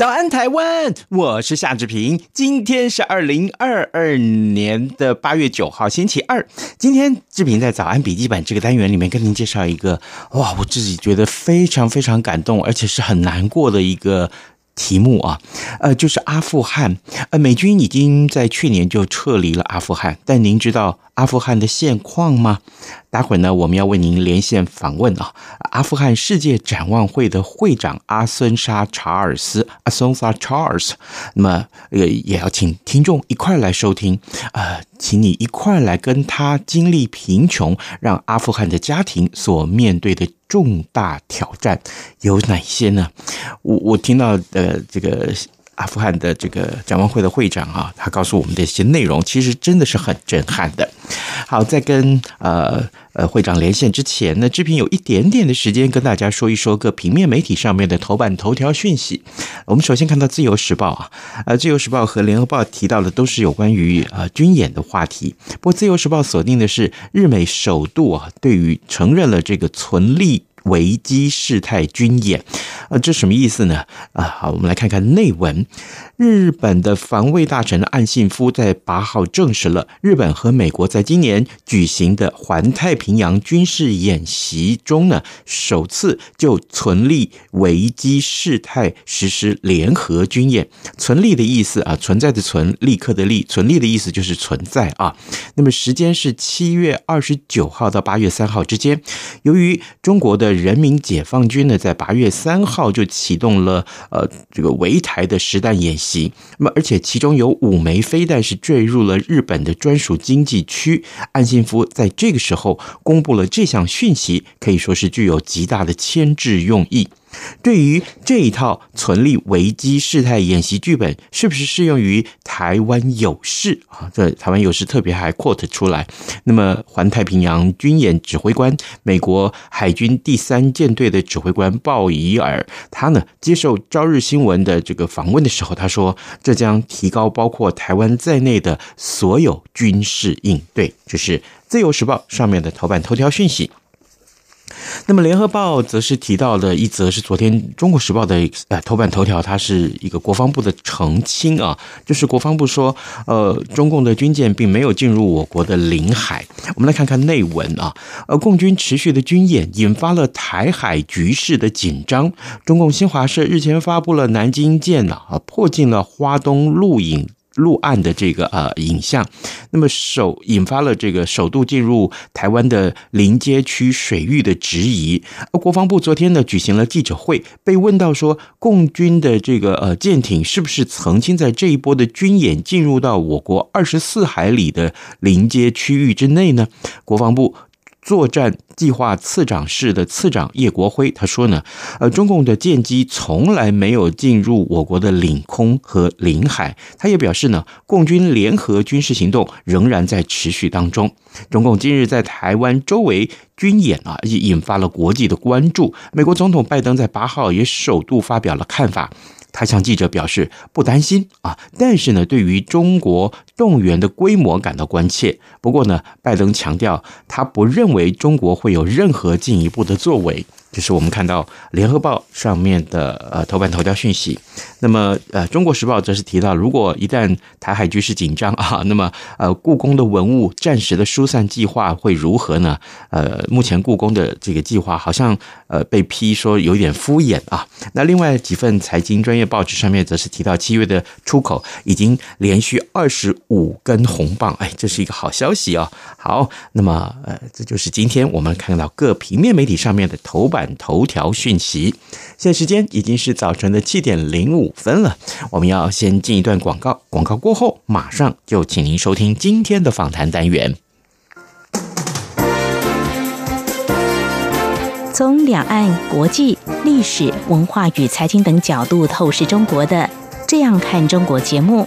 早安，台湾！我是夏志平。今天是二零二二年的八月九号，星期二。今天志平在早安笔记本这个单元里面跟您介绍一个哇，我自己觉得非常非常感动，而且是很难过的一个题目啊。呃，就是阿富汗。呃，美军已经在去年就撤离了阿富汗，但您知道阿富汗的现况吗？待会儿呢，我们要为您连线访问啊，阿富汗世界展望会的会长阿孙沙查尔斯，阿孙沙查尔斯。那么，呃，也要请听众一块来收听，呃，请你一块来跟他经历贫穷，让阿富汗的家庭所面对的重大挑战有哪些呢？我我听到呃这个。阿富汗的这个展望会的会长啊，他告诉我们的一些内容，其实真的是很震撼的。好，在跟呃呃会长连线之前呢，志平有一点点的时间跟大家说一说各平面媒体上面的头版头条讯息。我们首先看到《自由时报》啊，呃，《自由时报》和《联合报》提到的都是有关于呃军演的话题。不过，《自由时报》锁定的是日美首度啊，对于承认了这个存利。危机事态军演，呃，这什么意思呢？啊，好，我们来看看内文。日本的防卫大臣岸信夫在八号证实了，日本和美国在今年举行的环太平洋军事演习中呢，首次就存利危机事态实施联合军演。存利的意思啊，存在的存，立刻的立，存利的意思就是存在啊。那么时间是七月二十九号到八月三号之间。由于中国的人民解放军呢，在八月三号就启动了呃这个围台的实弹演习。那么，而且其中有五枚飞弹是坠入了日本的专属经济区。岸信夫在这个时候公布了这项讯息，可以说是具有极大的牵制用意。对于这一套存利危机事态演习剧本，是不是适用于台湾有事啊？这台湾有事特别还 quote 出来。那么，环太平洋军演指挥官、美国海军第三舰队的指挥官鲍伊尔，他呢接受朝日新闻的这个访问的时候，他说：“这将提高包括台湾在内的所有军事应对。”这是自由时报上面的头版头条讯息。那么，《联合报》则是提到的一则，是昨天《中国时报》的呃头版头条，它是一个国防部的澄清啊，就是国防部说，呃，中共的军舰并没有进入我国的领海。我们来看看内文啊，呃，共军持续的军演引发了台海局势的紧张。中共新华社日前发布了南京舰呐啊迫近了花东陆影。陆岸的这个呃影像，那么首引发了这个首度进入台湾的临街区水域的质疑。国防部昨天呢举行了记者会，被问到说，共军的这个呃舰艇是不是曾经在这一波的军演进入到我国二十四海里的临街区域之内呢？国防部。作战计划次长室的次长叶国辉他说呢，呃，中共的舰机从来没有进入我国的领空和领海。他也表示呢，共军联合军事行动仍然在持续当中。中共今日在台湾周围军演啊，也引发了国际的关注。美国总统拜登在八号也首度发表了看法。他向记者表示不担心啊，但是呢，对于中国动员的规模感到关切。不过呢，拜登强调他不认为中国会有任何进一步的作为。这是我们看到《联合报》上面的呃头版头条讯息。那么呃，《中国时报》则是提到，如果一旦台海局势紧张啊，那么呃，故宫的文物暂时的疏散计划会如何呢？呃，目前故宫的这个计划好像呃被批说有点敷衍啊。那另外几份财经专业报纸上面则是提到，七月的出口已经连续二十五根红棒，哎，这是一个好消息哦。好，那么呃，这就是今天我们看到各平面媒体上面的头版。头条讯息，现在时间已经是早晨的七点零五分了。我们要先进一段广告，广告过后马上就请您收听今天的访谈单元。从两岸、国际、历史文化与财经等角度透视中国的《这样看中国》节目，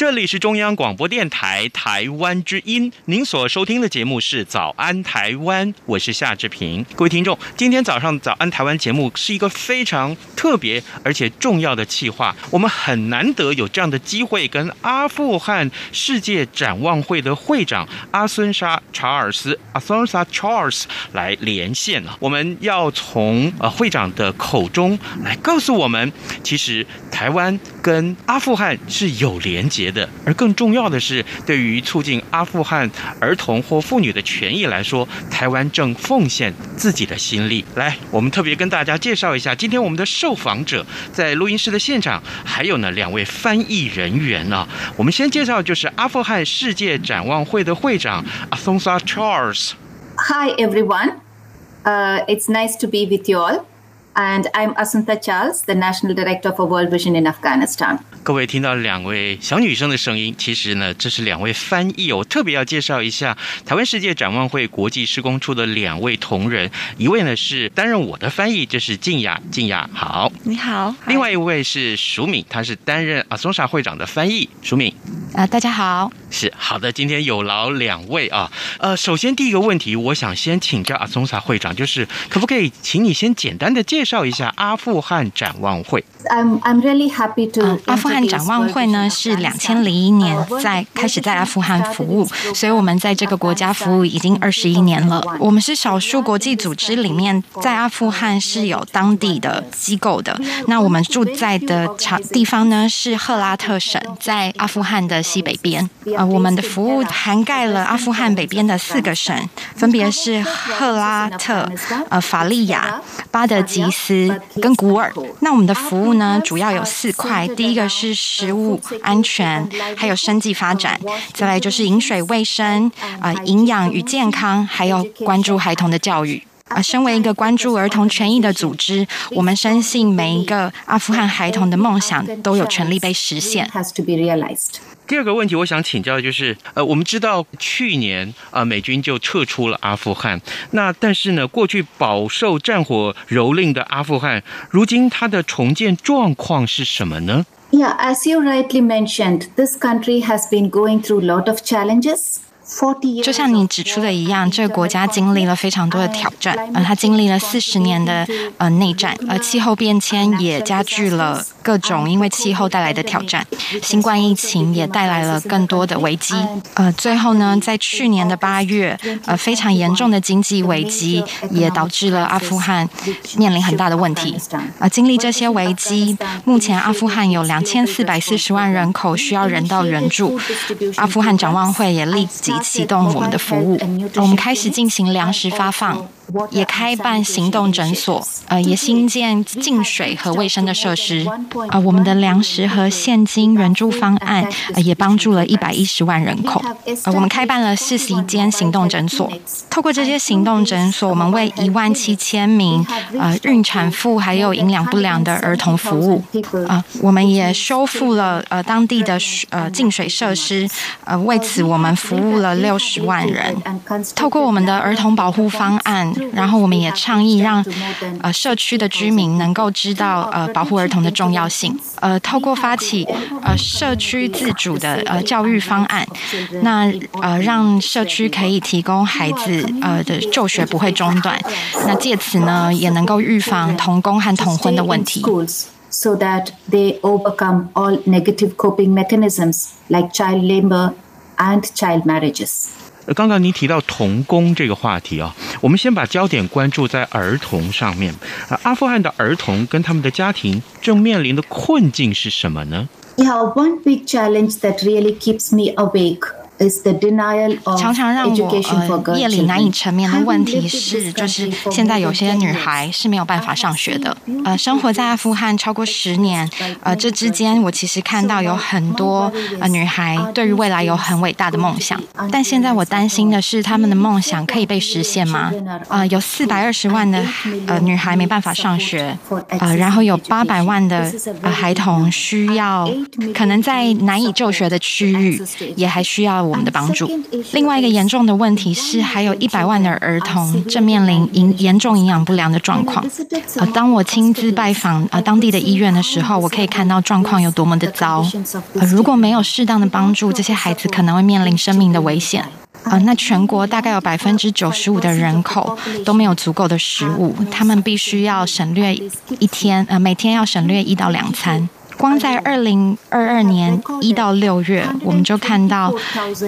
这里是中央广播电台台湾之音，您所收听的节目是《早安台湾》，我是夏志平。各位听众，今天早上《早安台湾》节目是一个非常特别而且重要的企划，我们很难得有这样的机会跟阿富汗世界展望会的会长阿孙沙查尔斯阿孙沙 Charles 来连线了。我们要从呃会长的口中来告诉我们，其实台湾跟阿富汗是有连结的。而更重要的是，对于促进阿富汗儿童或妇女的权益来说，台湾正奉献自己的心力。来，我们特别跟大家介绍一下，今天我们的受访者在录音室的现场，还有呢两位翻译人员呢。我们先介绍就是阿富汗世界展望会的会长阿松萨 Charles。Hi everyone, uh, it's nice to be with you all. And I'm Asuntha Charles, the National Director for World Vision in Afghanistan. 各位听到两位小女生的声音，其实呢，这是两位翻译。我特别要介绍一下台湾世界展望会国际施工处的两位同仁，一位呢是担任我的翻译，这是静雅，静雅好，你好。另外一位是淑敏，他是担任阿松沙会长的翻译，淑敏。啊，大家好。是好的，今天有劳两位啊。呃，首先第一个问题，我想先请教阿松沙会长，就是可不可以请你先简单的介绍一下阿富汗展望会？I'm I'm really happy to、嗯。阿富汗展望会呢是两千零一年在开始在阿富汗服务，所以我们在这个国家服务已经二十一年了。我们是少数国际组织里面在阿富汗是有当地的机构的。那我们住在的场地方呢是赫拉特省，在阿富汗的西北边。呃，我们的服务涵盖了阿富汗北边的四个省，分别是赫拉特、呃法利亚、巴德吉斯跟古尔。那我们的服务呢，主要有四块：第一个是食物安全，还有生计发展；再来就是饮水卫生，啊、营养与健康，还有关注孩童的教育。啊，身为一个关注儿童权益的组织，我们深信每一个阿富汗孩童的梦想都有权利被实现。第二个问题，我想请教的就是，呃，我们知道去年啊、呃，美军就撤出了阿富汗，那但是呢，过去饱受战火蹂躏的阿富汗，如今它的重建状况是什么呢？Yeah, as you rightly mentioned, this country has been going through a lot of challenges. 就像你指出的一样，这个国家经历了非常多的挑战，呃，它经历了四十年的呃内战，而，气候变迁也加剧了各种因为气候带来的挑战，新冠疫情也带来了更多的危机，呃，最后呢，在去年的八月，呃，非常严重的经济危机也导致了阿富汗面临很大的问题，啊、呃，经历这些危机，目前阿富汗有两千四百四十万人口需要人道援助，阿富汗展望会也立即启动我们的服务，我们开始进行粮食发放。也开办行动诊所，呃，也新建净水和卫生的设施。啊、呃，我们的粮食和现金援助方案，呃，也帮助了一百一十万人口。呃，我们开办了四十一间行动诊所，透过这些行动诊所，我们为一万七千名呃孕产妇还有营养不良的儿童服务。啊、呃，我们也修复了呃当地的呃净水设施，呃，为此我们服务了六十万人。透过我们的儿童保护方案，然后我们也倡议让呃社区的居民能够知道呃保护儿童的重要性。呃，透过发起呃社区自主的呃教育方案，那呃让社区可以提供孩子呃的就学不会中断。那借此呢，也能够预防童工和童婚的问题。So that they overcome all negative coping mechanisms like child labor and child marriages. 刚刚您提到童工这个话题啊，我们先把焦点关注在儿童上面啊。阿富汗的儿童跟他们的家庭正面临的困境是什么呢？Yeah, one big challenge that really keeps me awake. 常常让我呃夜里难以成眠的问题是，就是现在有些女孩是没有办法上学的。呃，生活在阿富汗超过十年，呃，这之间我其实看到有很多呃女孩对于未来有很伟大的梦想，但现在我担心的是，她们的梦想可以被实现吗？呃，有四百二十万的呃女孩没办法上学，呃，然后有八百万的呃孩童需要，可能在难以就学的区域，也还需要。我们的帮助。另外一个严重的问题是，还有一百万的儿童正面临严严重营养不良的状况。呃，当我亲自拜访呃当地的医院的时候，我可以看到状况有多么的糟。呃，如果没有适当的帮助，这些孩子可能会面临生命的危险。呃，那全国大概有百分之九十五的人口都没有足够的食物，他们必须要省略一天，呃，每天要省略一到两餐。光在二零二二年一到六月，我们就看到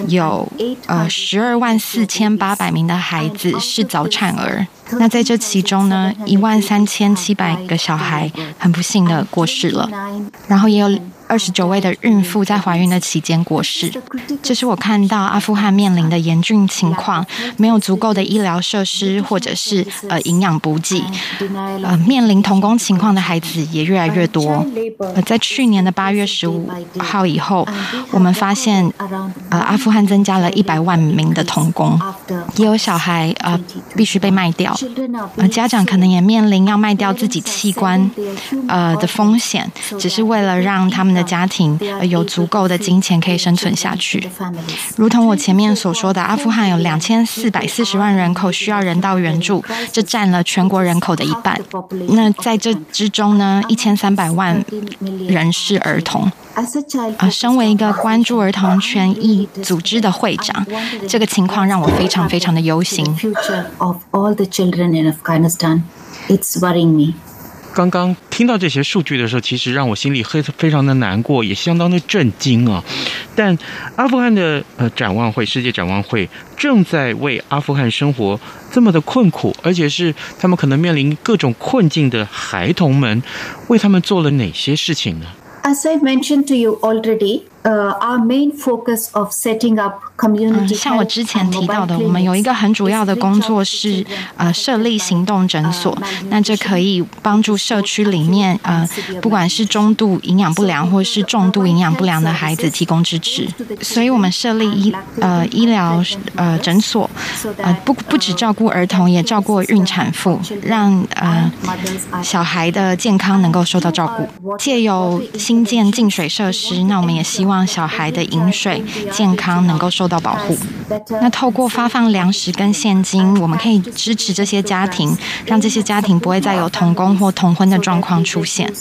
有呃十二万四千八百名的孩子是早产儿。那在这其中呢，一万三千七百个小孩很不幸的过世了，然后也有。二十九位的孕妇在怀孕的期间过世，这是我看到阿富汗面临的严峻情况，没有足够的医疗设施或者是呃营养补给，呃面临童工情况的孩子也越来越多。呃，在去年的八月十五号以后，我们发现呃阿富汗增加了一百万名的童工，也有小孩呃必须被卖掉，呃家长可能也面临要卖掉自己器官呃的风险，只是为了让他们的。家庭有足够的金钱可以生存下去，如同我前面所说的，阿富汗有两千四百四十万人口需要人道援助，这占了全国人口的一半。那在这之中呢，一千三百万人是儿童。啊，身为一个关注儿童权益组织的会长，这个情况让我非常非常的忧心。刚刚听到这些数据的时候，其实让我心里非非常的难过，也相当的震惊啊。但阿富汗的呃展望会，世界展望会正在为阿富汗生活这么的困苦，而且是他们可能面临各种困境的孩童们，为他们做了哪些事情呢？As I mentioned to you already. 呃，our main focus of setting up community 像我之前提到的，我们有一个很主要的工作是呃设立行动诊所。那这可以帮助社区里面呃不管是中度营养不良或是重度营养不良的孩子提供支持。所以我们设立医呃医疗呃诊所，呃不不只照顾儿童，也照顾孕产妇，让呃小孩的健康能够受到照顾。借由新建净水设施，那我们也希望。让小孩的饮水健康能够受到保护。那透过发放粮食跟现金，我们可以支持这些家庭，让这些家庭不会再有童工或童婚的状况出现。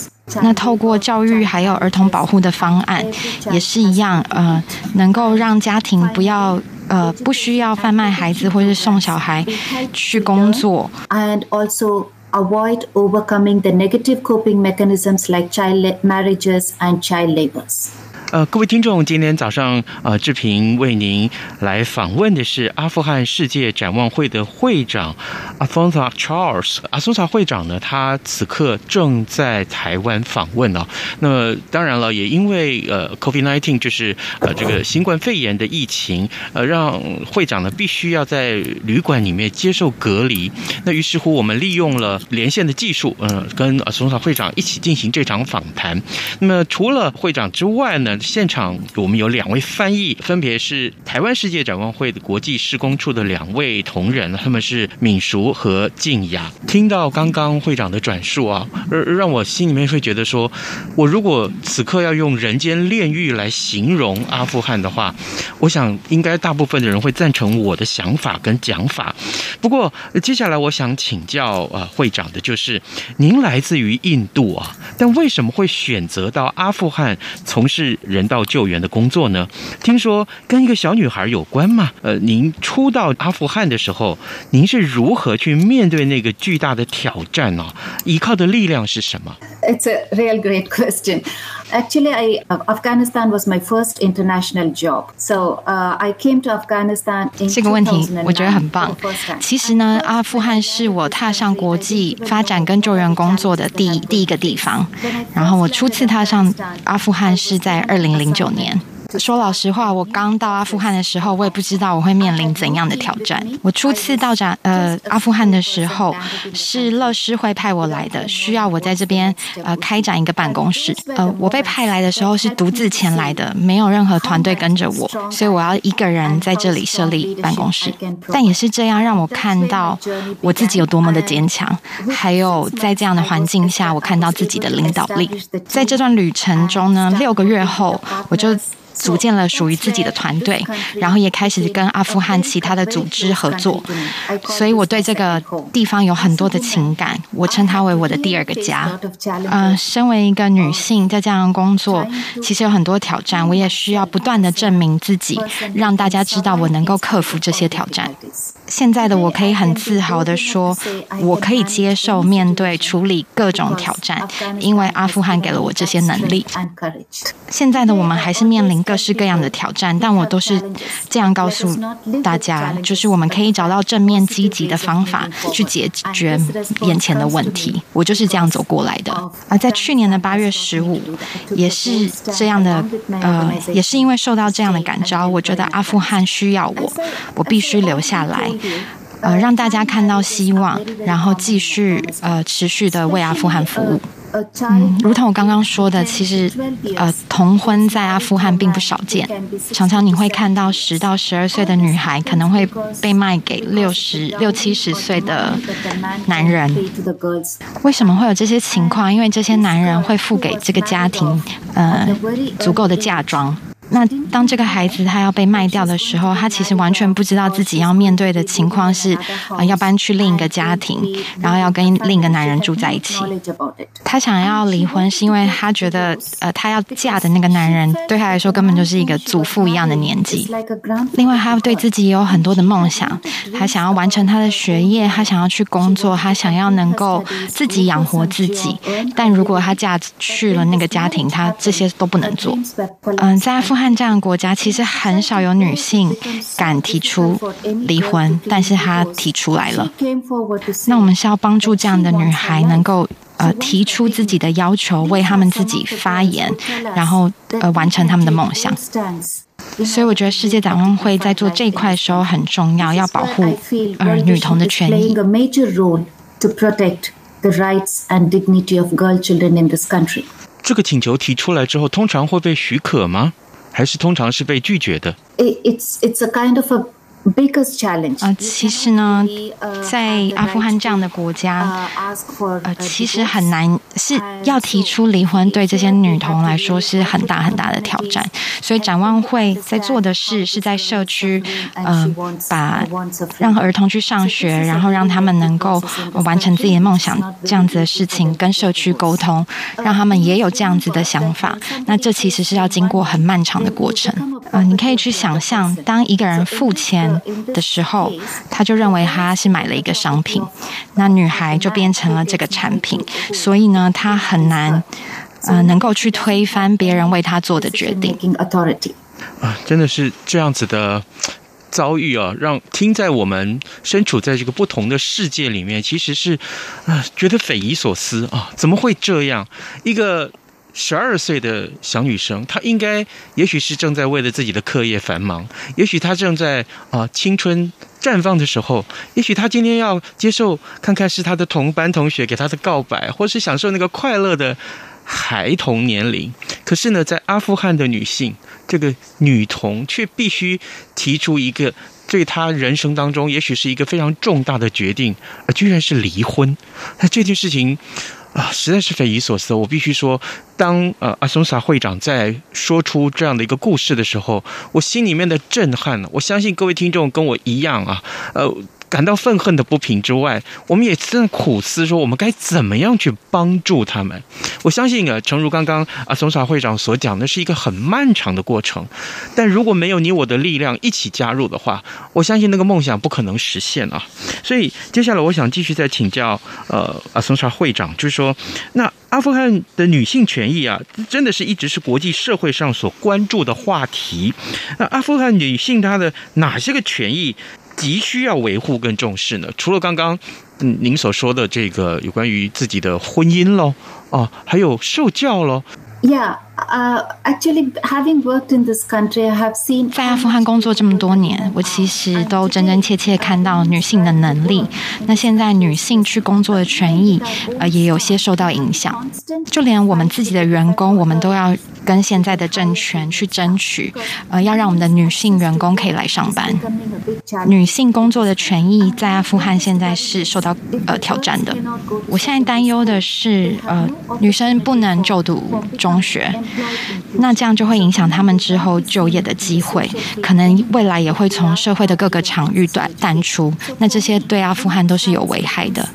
那透过教育还有儿童保护的方案，也是一样，呃，能够让家庭不要呃不需要贩卖孩子或是送小孩去工作。And also avoid overcoming the negative coping mechanisms like child marriages and child labors. 呃，各位听众，今天早上呃，志平为您来访问的是阿富汗世界展望会的会长 Assunta Charles。Assunta 会长呢，他此刻正在台湾访问哦。那么当然了，也因为呃，COVID-19 就是呃这个新冠肺炎的疫情，呃，让会长呢必须要在旅馆里面接受隔离。那于是乎，我们利用了连线的技术，嗯、跟 Assunta 会长一起进行这场访谈。那么除了会长之外呢，现场我们有两位翻译，分别是台湾世界展望会的国际事工处的两位同仁，他们是敏淑和静雅。听到刚刚会长的转述啊，让我心里面会觉得说，我如果此刻要用人间炼狱来形容阿富汗的话，我想应该大部分的人会赞成我的想法跟讲法。不过接下来我想请教啊会长的就是，您来自于印度啊，但为什么会选择到阿富汗从事人道救援的工作呢？听说跟一个小女孩有关吗？呃，您初到阿富汗的时候，您是如何去面对那个巨大的挑战呢？依靠的力量是什么？It's a real great question. Actually, I Afghanistan was my first international job. So, uh, I came to Afghanistan in 这个问题我觉得很棒。其实呢，阿富汗是我踏上国际发展跟救援工作的第第一个地方。然后我初次踏上阿富汗是在二零零九年。说老实话，我刚到阿富汗的时候，我也不知道我会面临怎样的挑战。我初次到展呃阿富汗的时候，是乐施会派我来的，需要我在这边呃开展一个办公室。呃，我被派来的时候是独自前来的，没有任何团队跟着我，所以我要一个人在这里设立办公室。但也是这样让我看到我自己有多么的坚强，还有在这样的环境下，我看到自己的领导力。在这段旅程中呢，六个月后我就。组建了属于自己的团队，然后也开始跟阿富汗其他的组织合作，所以我对这个地方有很多的情感，我称它为我的第二个家。嗯、呃，身为一个女性，在这样工作，其实有很多挑战，我也需要不断的证明自己，让大家知道我能够克服这些挑战。现在的我可以很自豪的说，我可以接受面对处理各种挑战，因为阿富汗给了我这些能力。现在的我们还是面临。各式各样的挑战，但我都是这样告诉大家，就是我们可以找到正面积极的方法去解决眼前的问题。我就是这样走过来的。而在去年的八月十五，也是这样的，呃，也是因为受到这样的感召，我觉得阿富汗需要我，我必须留下来，呃，让大家看到希望，然后继续呃持续的为阿富汗服务。嗯，如同我刚刚说的，其实呃，童婚在阿富汗并不少见。常常你会看到十到十二岁的女孩可能会被卖给六十六七十岁的男人。为什么会有这些情况？因为这些男人会付给这个家庭呃足够的嫁妆。那当这个孩子他要被卖掉的时候，他其实完全不知道自己要面对的情况是，呃，要搬去另一个家庭，然后要跟另一个男人住在一起。他想要离婚，是因为他觉得，呃，他要嫁的那个男人对他来说根本就是一个祖父一样的年纪。另外，他对自己也有很多的梦想，他想要完成他的学业，他想要去工作，他想要能够自己养活自己。但如果他嫁去了那个家庭，他这些都不能做。嗯、在富汗。看这样的国家，其实很少有女性敢提出离婚，但是她提出来了。那我们是要帮助这样的女孩，能够呃提出自己的要求，为她们自己发言，然后呃完成他们的梦想。所以我觉得世界展望会在做这一块的时候很重要，要保护呃女童的权益。这个请求提出来之后，通常会被许可吗？还是通常是被拒绝的。Biggest challenge. 啊，其实呢，在阿富汗这样的国家，呃，其实很难是要提出离婚，对这些女童来说是很大很大的挑战。所以展望会在做的事是在社区，呃，把让儿童去上学，然后让他们能够完成自己的梦想，这样子的事情跟社区沟通，让他们也有这样子的想法。那这其实是要经过很漫长的过程。啊、呃，你可以去想象，当一个人付钱。的时候，他就认为他是买了一个商品，那女孩就变成了这个产品，所以呢，他很难呃，能够去推翻别人为他做的决定。啊，真的是这样子的遭遇啊，让听在我们身处在这个不同的世界里面，其实是啊，觉得匪夷所思啊，怎么会这样？一个十二岁的小女生，她应该也许是正在为了自己的课业繁忙，也许她正在啊青春绽放的时候，也许她今天要接受看看是她的同班同学给她的告白，或是享受那个快乐的孩童年龄。可是呢，在阿富汗的女性，这个女童却必须提出一个对她人生当中也许是一个非常重大的决定，而居然是离婚。那这件事情。啊，实在是匪夷所思。我必须说，当呃阿松萨会长在说出这样的一个故事的时候，我心里面的震撼，我相信各位听众跟我一样啊，呃。感到愤恨的不平之外，我们也正在苦思说，我们该怎么样去帮助他们。我相信啊，诚如刚刚啊松萨会长所讲，那是一个很漫长的过程。但如果没有你我的力量一起加入的话，我相信那个梦想不可能实现啊。所以接下来我想继续再请教呃啊松萨会长，就是说，那阿富汗的女性权益啊，真的是一直是国际社会上所关注的话题。那阿富汗女性她的哪些个权益？急需要维护跟重视呢？除了刚刚嗯您所说的这个有关于自己的婚姻喽，哦，还有受教喽。Yeah. Uh, actually, having worked in this country, I have seen 在阿富汗工作这么多年，我其实都真真切切看到女性的能力。那现在女性去工作的权益，呃，也有些受到影响。就连我们自己的员工，我们都要跟现在的政权去争取，呃，要让我们的女性员工可以来上班。女性工作的权益在阿富汗现在是受到呃挑战的。我现在担忧的是，呃，女生不能就读中学。那这样就会影响他们之后就业的机会，可能未来也会从社会的各个场域断淡出。那这些对阿富汗都是有危害的。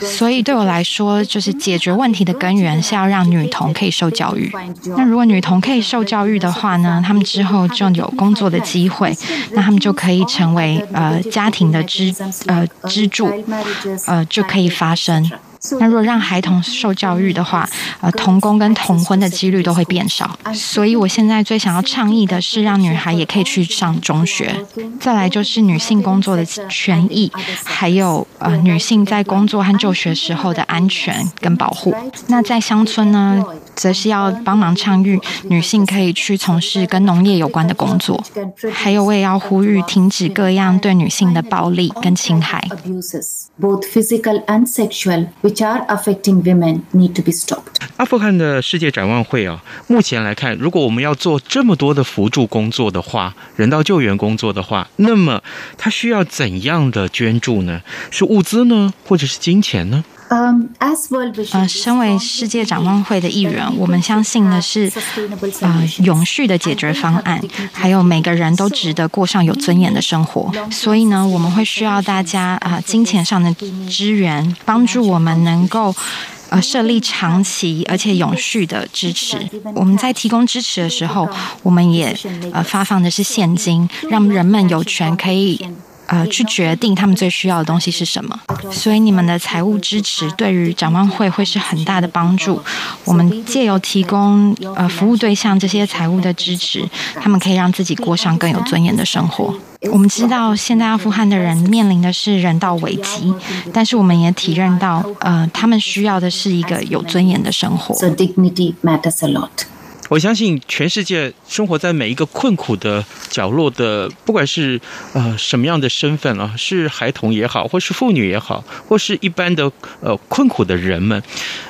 所以对我来说，就是解决问题的根源是要让女童可以受教育。那如果女童可以受教育的话呢，她们之后就有工作的机会，那她们就可以成为呃家庭的支呃支柱，呃就可以发生。那如果让孩童受教育的话，呃，童工跟童婚的几率都会变少。所以我现在最想要倡议的是，让女孩也可以去上中学。再来就是女性工作的权益，还有呃，女性在工作和就学时候的安全跟保护。那在乡村呢，则是要帮忙倡议女性可以去从事跟农业有关的工作。还有，我也要呼吁停止各样对女性的暴力跟侵害。Both physical and sexual, which are affecting women, need to be stopped. 阿富汗的世界展望会啊，目前来看，如果我们要做这么多的辅助工作的话，人道救援工作的话，那么它需要怎样的捐助呢？是物资呢，或者是金钱呢？呃，身为世界展望会的一员，我们相信的是，呃，永续的解决方案，还有每个人都值得过上有尊严的生活。所以呢，我们会需要大家啊、金钱上的支援，帮助我们能够呃设立长期而且永续的支持。我们在提供支持的时候，我们也呃发放的是现金，让人们有权可以。呃，去决定他们最需要的东西是什么，所以你们的财务支持对于展望会会是很大的帮助。我们借由提供呃服务对象这些财务的支持，他们可以让自己过上更有尊严的生活。我们知道现在阿富汗的人面临的是人道危机，但是我们也体认到，呃，他们需要的是一个有尊严的生活。So dignity matters a lot. 我相信全世界生活在每一个困苦的角落的，不管是呃什么样的身份啊，是孩童也好，或是妇女也好，或是一般的呃困苦的人们，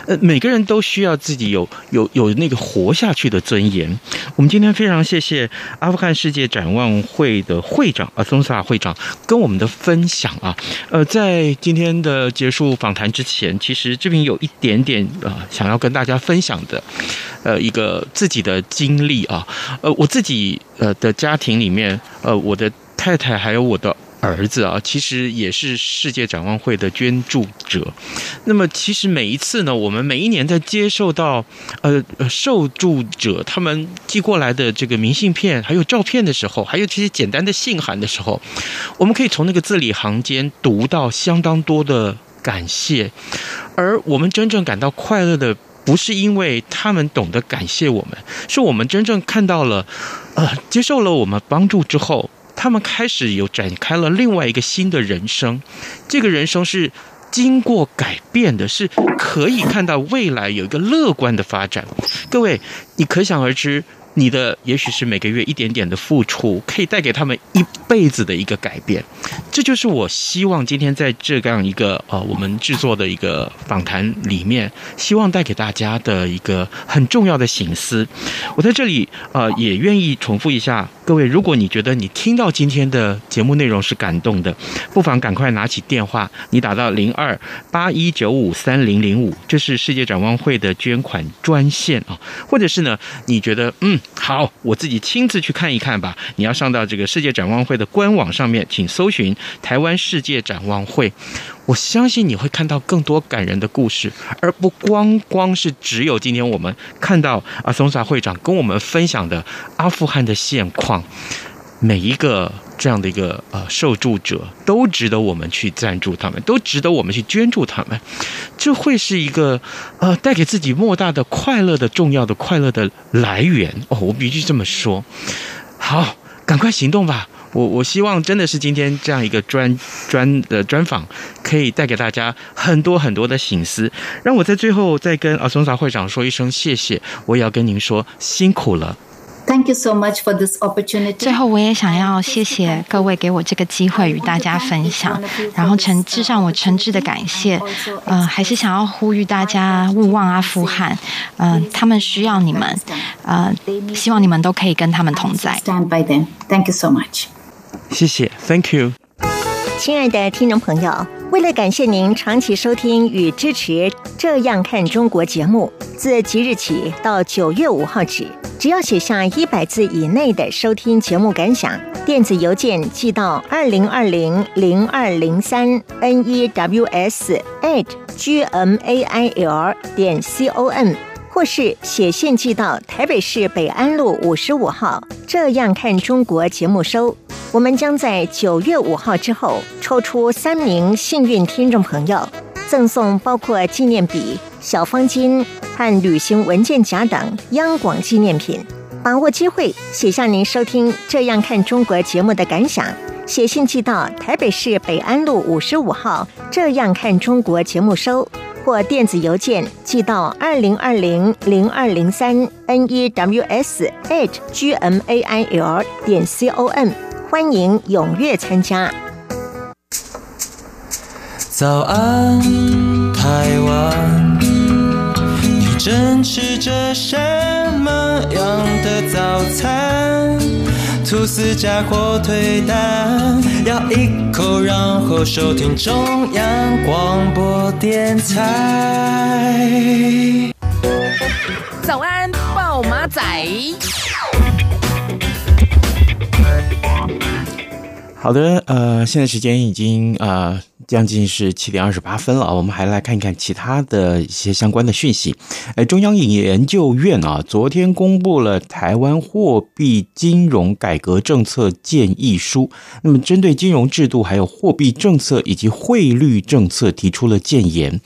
呃每个人都需要自己有有有那个活下去的尊严。我们今天非常谢谢阿富汗世界展望会的会长阿松萨会长跟我们的分享啊。呃，在今天的结束访谈之前，其实这边有一点点呃想要跟大家分享的。呃，一个自自己的经历啊，呃，我自己呃的家庭里面，呃，我的太太还有我的儿子啊，其实也是世界展望会的捐助者。那么，其实每一次呢，我们每一年在接受到呃受助者他们寄过来的这个明信片，还有照片的时候，还有这些简单的信函的时候，我们可以从那个字里行间读到相当多的感谢，而我们真正感到快乐的。不是因为他们懂得感谢我们，是我们真正看到了，呃，接受了我们帮助之后，他们开始有展开了另外一个新的人生，这个人生是经过改变的，是可以看到未来有一个乐观的发展。各位，你可想而知。你的也许是每个月一点点的付出，可以带给他们一辈子的一个改变。这就是我希望今天在这样一个呃我们制作的一个访谈里面，希望带给大家的一个很重要的醒思。我在这里呃也愿意重复一下，各位，如果你觉得你听到今天的节目内容是感动的，不妨赶快拿起电话，你打到零二八一九五三零零五，这是世界展望会的捐款专线啊，或者是呢，你觉得嗯。好，我自己亲自去看一看吧。你要上到这个世界展望会的官网上面，请搜寻“台湾世界展望会”。我相信你会看到更多感人的故事，而不光光是只有今天我们看到阿松萨会长跟我们分享的阿富汗的现况。每一个这样的一个呃受助者都值得我们去赞助他们，都值得我们去捐助他们，这会是一个呃带给自己莫大的快乐的重要的快乐的来源哦，我必须这么说。好，赶快行动吧！我我希望真的是今天这样一个专专的专访，可以带给大家很多很多的醒思。让我在最后再跟阿松萨会长说一声谢谢，我也要跟您说辛苦了。Thank you so much for this opportunity. 最后，我也想要谢谢各位给我这个机会与大家分享，然后诚致上我诚挚的感谢。呃，还是想要呼吁大家勿忘阿富汗，嗯、呃，他们需要你们，呃，希望你们都可以跟他们同在。Stand by them. Thank you so much. 谢谢，Thank you。亲爱的听众朋友，为了感谢您长期收听与支持《这样看中国》节目，自即日起到九月五号止。只要写下一百字以内的收听节目感想，电子邮件寄到二零二零零二零三 news at gmail 点 com，或是写信寄到台北市北安路五十五号。这样看中国节目收，我们将在九月五号之后抽出三名幸运听众朋友，赠送包括纪念笔、小方巾。和旅行文件夹等央广纪念品，把握机会写下您收听《这样看中国》节目的感想，写信寄到台北市北安路五十五号《这样看中国》节目收，或电子邮件寄到二零二零零二零三 news at gmail 点 com，欢迎踊跃参加。早安，台湾。正吃着什么样的早餐？吐司加火腿蛋，咬一口，然后收听中央广播电台。早安，报马仔。好的，呃，现在时间已经呃。将近是七点二十八分了，我们还来看一看其他的一些相关的讯息。哎，中央研究院啊，昨天公布了台湾货币金融改革政策建议书。那么，针对金融制度、还有货币政策以及汇率政策提出了建言。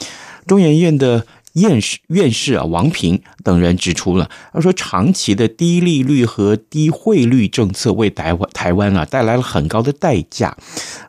中研院的。院士院士啊，王平等人指出了，他说，长期的低利率和低汇率政策为台湾台湾啊带来了很高的代价。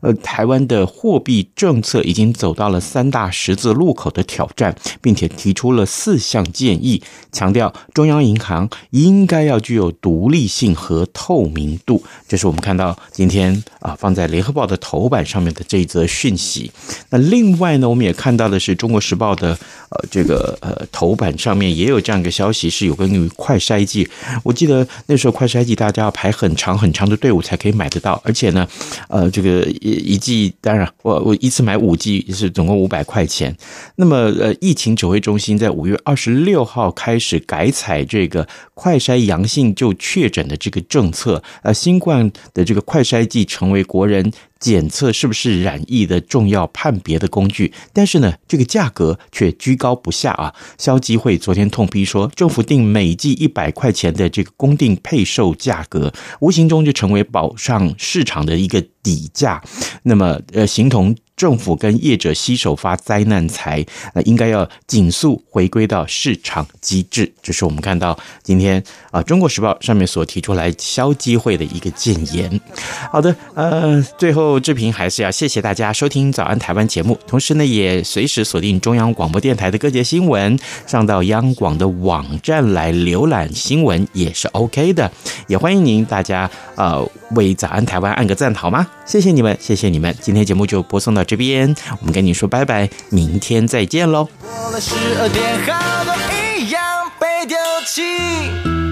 呃，台湾的货币政策已经走到了三大十字路口的挑战，并且提出了四项建议，强调中央银行应该要具有独立性和透明度。这是我们看到今天啊放在联合报的头版上面的这一则讯息。那另外呢，我们也看到的是中国时报的呃这个。呃呃，头版上面也有这样一个消息，是有关于快筛剂。我记得那时候快筛剂大家要排很长很长的队伍才可以买得到，而且呢，呃，这个一一剂当然我我一次买五剂是总共五百块钱。那么呃，疫情指挥中心在五月二十六号开始改采这个快筛阳性就确诊的这个政策，呃，新冠的这个快筛剂成为国人。检测是不是染疫的重要判别的工具，但是呢，这个价格却居高不下下啊！消基会昨天痛批说，政府定每季一百块钱的这个公定配售价格，无形中就成为保上市场的一个底价，那么呃，形同。政府跟业者携手发灾难财，那应该要尽速回归到市场机制。这是我们看到今天啊，《中国时报》上面所提出来消机会的一个建言。好的，呃，最后志平还是要谢谢大家收听《早安台湾》节目，同时呢，也随时锁定中央广播电台的各节新闻，上到央广的网站来浏览新闻也是 OK 的。也欢迎您大家呃为《早安台湾》按个赞好吗？谢谢你们，谢谢你们。今天节目就播送到这边，我们跟你说拜拜，明天再见喽。过了十二点，好多一样被丢弃。